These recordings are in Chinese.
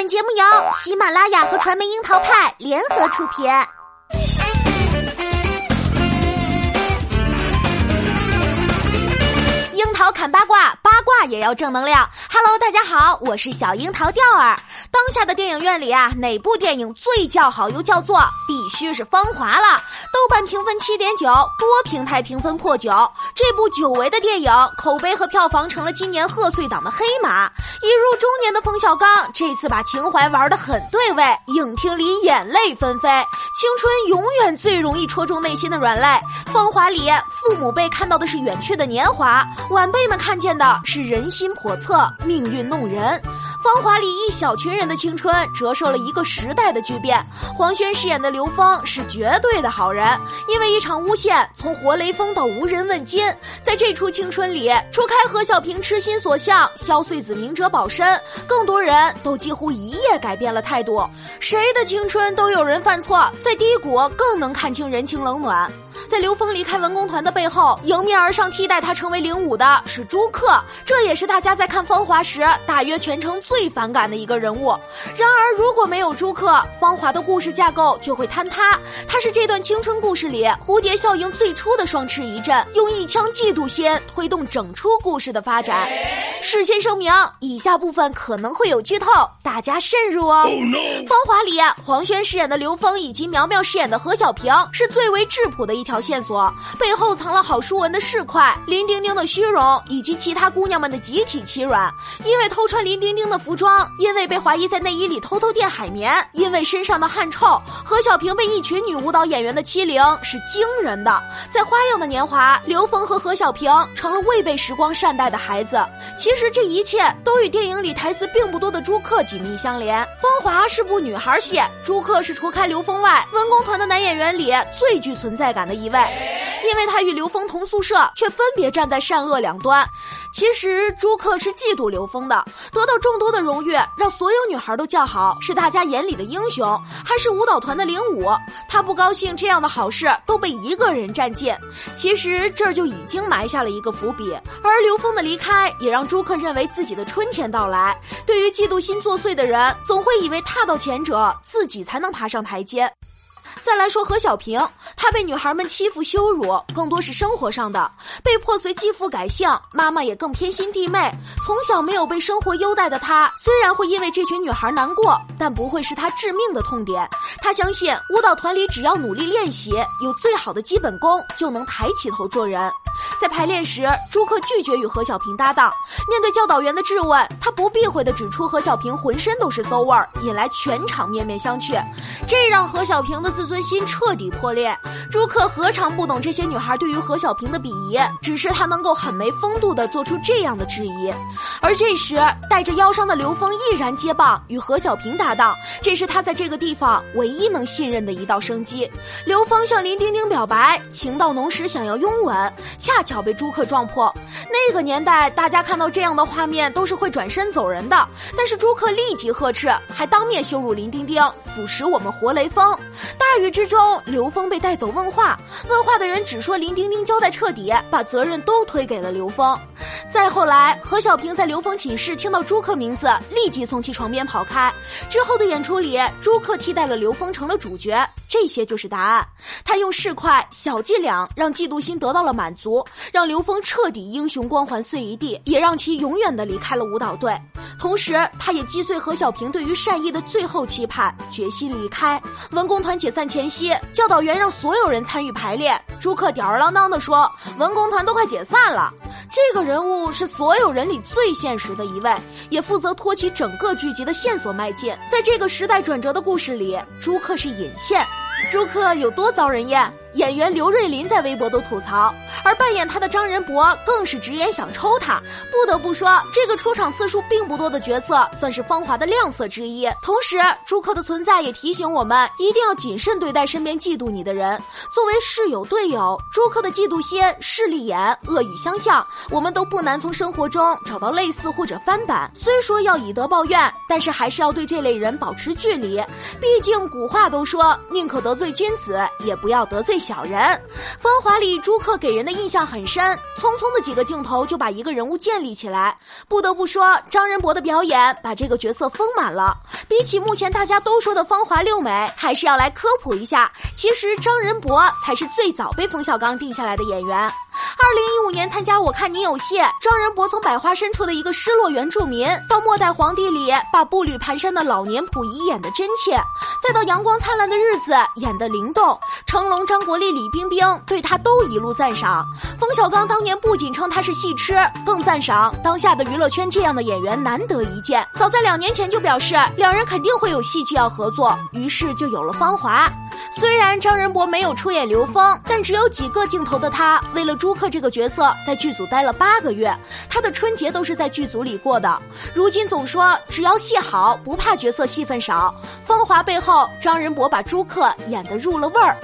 本节目由喜马拉雅和传媒樱桃派联合出品。樱桃砍八卦，八卦也要正能量。Hello，大家好，我是小樱桃调儿。当下的电影院里啊，哪部电影最叫好又叫座？必须是《芳华》了。豆瓣评分七点九，多平台评分破九。这部久违的电影，口碑和票房成了今年贺岁档的黑马。已入中年的冯小刚，这次把情怀玩得很对位，影厅里眼泪纷飞。青春永远最容易戳中内心的软肋。《芳华》里，父母辈看到的是远去的年华，晚辈们看见的是人心叵测，命运弄人。《芳华》里一小群人的青春折射了一个时代的巨变。黄轩饰演的刘峰是绝对的好人，因为一场诬陷从活雷锋到无人问津。在这出青春里，除开何小平痴心所向，萧穗子明哲保身，更多人都几乎一夜改变了态度。谁的青春都有人犯错，在低谷更能看清人情冷暖。在刘峰离开文工团的背后，迎面而上替代他成为领舞的是朱克，这也是大家在看《芳华》时大约全程最反感的一个人物。然而，如果没有朱克，《芳华》的故事架构就会坍塌。他是这段青春故事里蝴蝶效应最初的双翅一震，用一腔嫉妒心推动整出故事的发展。事先声明，以下部分可能会有剧透，大家慎入哦。《芳华》里，黄轩饰演的刘峰以及苗苗饰演的何小平是最为质朴的一条。条线索背后藏了郝淑文的市侩、林丁丁的虚荣，以及其他姑娘们的集体欺软。因为偷穿林丁丁的服装，因为被怀疑在内衣里偷偷垫海绵，因为身上的汗臭，何小平被一群女舞蹈演员的欺凌是惊人的。在花样的年华，刘峰和何小平成了未被时光善待的孩子。其实这一切都与电影里台词并不多的朱克紧密相连。《芳华》是部女孩戏，朱克是除开刘峰外文工团的男演员里最具存在感的一。位，因为他与刘峰同宿舍，却分别站在善恶两端。其实朱克是嫉妒刘峰的，得到众多的荣誉，让所有女孩都叫好，是大家眼里的英雄，还是舞蹈团的领舞。他不高兴这样的好事都被一个人占尽。其实这儿就已经埋下了一个伏笔。而刘峰的离开，也让朱克认为自己的春天到来。对于嫉妒心作祟的人，总会以为踏到前者，自己才能爬上台阶。再来说何小平，他被女孩们欺负羞辱，更多是生活上的，被迫随继父改姓，妈妈也更偏心弟妹。从小没有被生活优待的他，虽然会因为这群女孩难过，但不会是他致命的痛点。他相信舞蹈团里只要努力练习，有最好的基本功，就能抬起头做人。在排练时，朱克拒绝与何小平搭档。面对教导员的质问，他不避讳地指出何小平浑身都是馊味儿，引来全场面面相觑。这让何小平的自尊心彻底破裂。朱克何尝不懂这些女孩对于何小平的鄙夷，只是他能够很没风度地做出这样的质疑。而这时，带着腰伤的刘峰毅然接棒与何小平搭档，这是他在这个地方唯一能信任的一道生机。刘峰向林丁丁表白，情到浓时想要拥吻，恰。巧被朱克撞破，那个年代大家看到这样的画面都是会转身走人的。但是朱克立即呵斥，还当面羞辱林丁丁，腐蚀我们活雷锋。大雨之中，刘峰被带走问话，问话的人只说林丁丁交代彻底，把责任都推给了刘峰。再后来，何小平在刘峰寝室听到朱克名字，立即从其床边跑开。之后的演出里，朱克替代了刘峰成了主角。这些就是答案。他用市侩小伎俩让嫉妒心得到了满足。让刘峰彻底英雄光环碎一地，也让其永远的离开了舞蹈队。同时，他也击碎何小平对于善意的最后期盼，决心离开。文工团解散前夕，教导员让所有人参与排练。朱克吊儿郎当的说：“文工团都快解散了。”这个人物是所有人里最现实的一位，也负责托起整个剧集的线索迈进。在这个时代转折的故事里，朱克是引线。朱克有多遭人厌？演员刘瑞麟在微博都吐槽，而扮演他的张仁博更是直言想抽他。不得不说，这个出场次数并不多的角色，算是芳华的亮色之一。同时，朱克的存在也提醒我们，一定要谨慎对待身边嫉妒你的人。作为室友队友，朱克的嫉妒心、势利眼、恶语相向，我们都不难从生活中找到类似或者翻版。虽说要以德报怨，但是还是要对这类人保持距离。毕竟古话都说，宁可得罪君子，也不要得罪。小人。《芳华》里朱克给人的印象很深，匆匆的几个镜头就把一个人物建立起来。不得不说，张仁博的表演把这个角色丰满了。比起目前大家都说的芳华六美，还是要来科普一下，其实张仁博才是最早被冯小刚定下来的演员。二零一五年参加《我看你有戏》，张仁博从百花深处的一个失落原住民，到末代皇帝里把步履蹒跚的老年溥仪演得真切，再到阳光灿烂的日子演得灵动，成龙、张国立、李冰冰对他都一路赞赏。冯小刚当年不仅称他是戏痴，更赞赏当下的娱乐圈这样的演员难得一见。早在两年前就表示两人肯定会有戏剧要合作，于是就有了《芳华》。虽然张仁博没有出演刘峰，但只有几个镜头的他，为了朱克这个角色，在剧组待了八个月。他的春节都是在剧组里过的。如今总说只要戏好，不怕角色戏份少。芳华背后，张仁博把朱克演得入了味儿。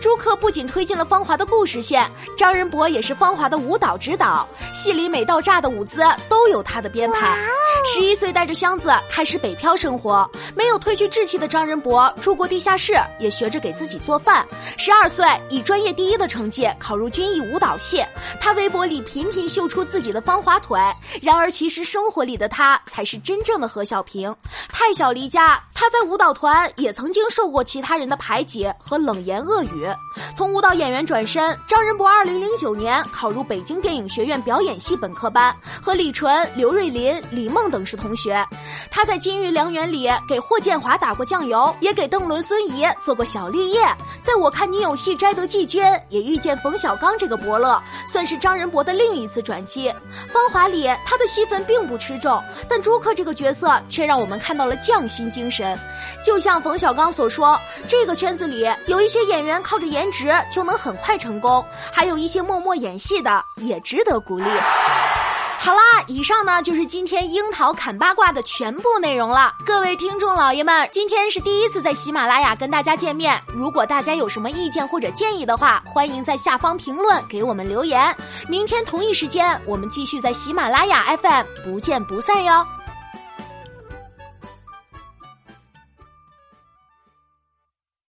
朱克不仅推进了芳华的故事线，张仁博也是芳华的舞蹈指导，戏里美到炸的舞姿都有他的编排。十一岁带着箱子开始北漂生活，没有褪去稚气的张仁博住过地下室，也学着给自己做饭。十二岁以专业第一的成绩考入军艺舞蹈系，他微博里频频秀出自己的芳华腿。然而其实生活里的他才是真正的何小平。太小离家，他在舞蹈团也曾经受过其他人的排挤和冷言恶语。从舞蹈演员转身，张仁博二零零九年考入北京电影学院表演系本科班，和李纯、刘瑞麟、李梦。等是同学，他在《金玉良缘》里给霍建华打过酱油，也给邓伦、孙怡做过小绿叶。在我看你有戏摘得季军，也遇见冯小刚这个伯乐，算是张仁博的另一次转机。《芳华》里他的戏份并不吃重，但朱克这个角色却让我们看到了匠心精神。就像冯小刚所说，这个圈子里有一些演员靠着颜值就能很快成功，还有一些默默演戏的也值得鼓励。好啦，以上呢就是今天樱桃砍八卦的全部内容了。各位听众老爷们，今天是第一次在喜马拉雅跟大家见面。如果大家有什么意见或者建议的话，欢迎在下方评论给我们留言。明天同一时间，我们继续在喜马拉雅 FM 不见不散哟。